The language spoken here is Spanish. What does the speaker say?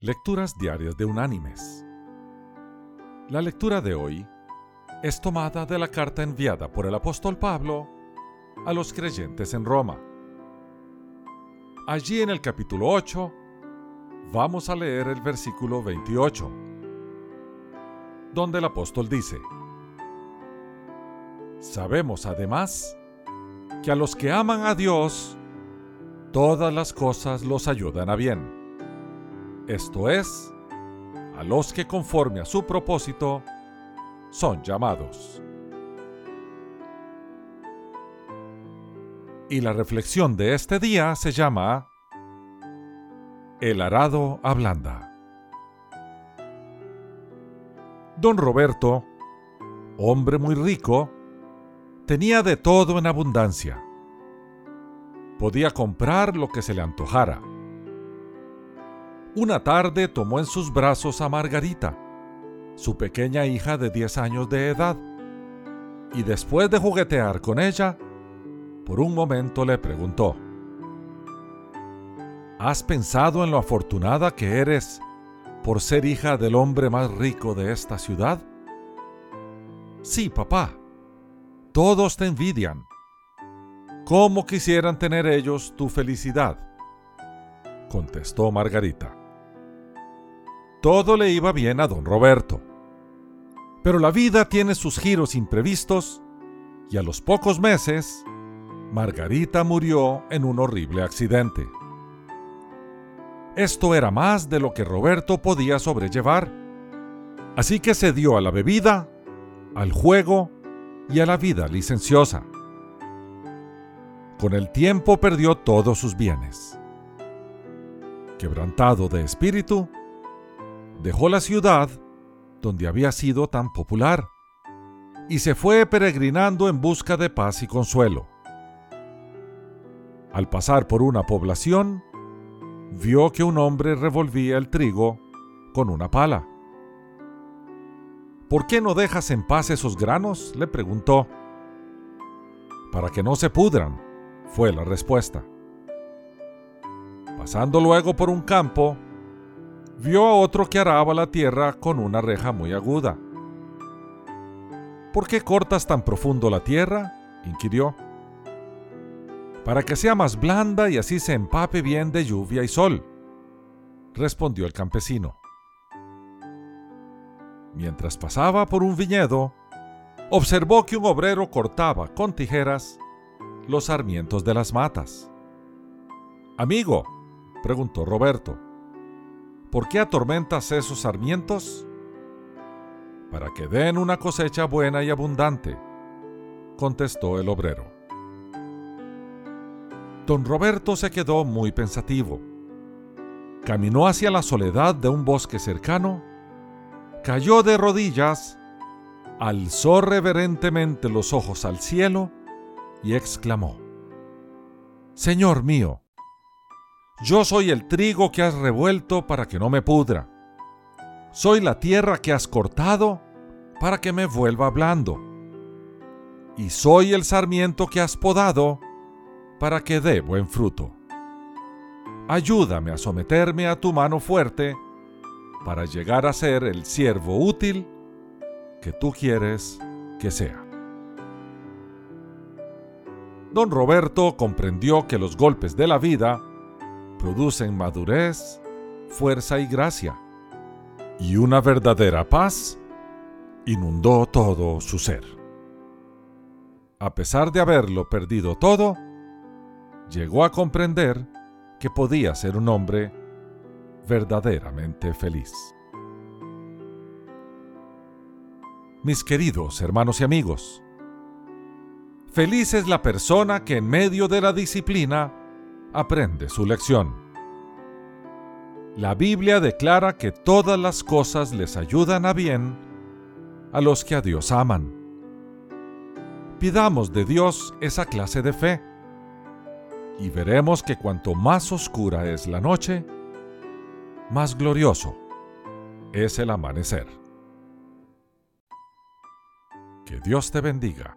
Lecturas Diarias de Unánimes. La lectura de hoy es tomada de la carta enviada por el apóstol Pablo a los creyentes en Roma. Allí en el capítulo 8 vamos a leer el versículo 28, donde el apóstol dice, Sabemos además que a los que aman a Dios, todas las cosas los ayudan a bien esto es, a los que conforme a su propósito son llamados. Y la reflexión de este día se llama El arado ablanda. Don Roberto, hombre muy rico, tenía de todo en abundancia. Podía comprar lo que se le antojara una tarde tomó en sus brazos a Margarita, su pequeña hija de 10 años de edad, y después de juguetear con ella, por un momento le preguntó, ¿Has pensado en lo afortunada que eres por ser hija del hombre más rico de esta ciudad? Sí, papá. Todos te envidian. ¿Cómo quisieran tener ellos tu felicidad? contestó Margarita. Todo le iba bien a don Roberto. Pero la vida tiene sus giros imprevistos y a los pocos meses, Margarita murió en un horrible accidente. Esto era más de lo que Roberto podía sobrellevar, así que se dio a la bebida, al juego y a la vida licenciosa. Con el tiempo perdió todos sus bienes. Quebrantado de espíritu, dejó la ciudad donde había sido tan popular y se fue peregrinando en busca de paz y consuelo. Al pasar por una población, vio que un hombre revolvía el trigo con una pala. ¿Por qué no dejas en paz esos granos? le preguntó. Para que no se pudran, fue la respuesta. Pasando luego por un campo, vio a otro que araba la tierra con una reja muy aguda. ¿Por qué cortas tan profundo la tierra? inquirió. Para que sea más blanda y así se empape bien de lluvia y sol, respondió el campesino. Mientras pasaba por un viñedo, observó que un obrero cortaba con tijeras los sarmientos de las matas. Amigo, preguntó Roberto, ¿Por qué atormentas esos sarmientos? Para que den una cosecha buena y abundante, contestó el obrero. Don Roberto se quedó muy pensativo. Caminó hacia la soledad de un bosque cercano, cayó de rodillas, alzó reverentemente los ojos al cielo y exclamó, Señor mío, yo soy el trigo que has revuelto para que no me pudra. Soy la tierra que has cortado para que me vuelva blando. Y soy el sarmiento que has podado para que dé buen fruto. Ayúdame a someterme a tu mano fuerte para llegar a ser el siervo útil que tú quieres que sea. Don Roberto comprendió que los golpes de la vida producen madurez, fuerza y gracia, y una verdadera paz inundó todo su ser. A pesar de haberlo perdido todo, llegó a comprender que podía ser un hombre verdaderamente feliz. Mis queridos hermanos y amigos, feliz es la persona que en medio de la disciplina aprende su lección. La Biblia declara que todas las cosas les ayudan a bien a los que a Dios aman. Pidamos de Dios esa clase de fe y veremos que cuanto más oscura es la noche, más glorioso es el amanecer. Que Dios te bendiga.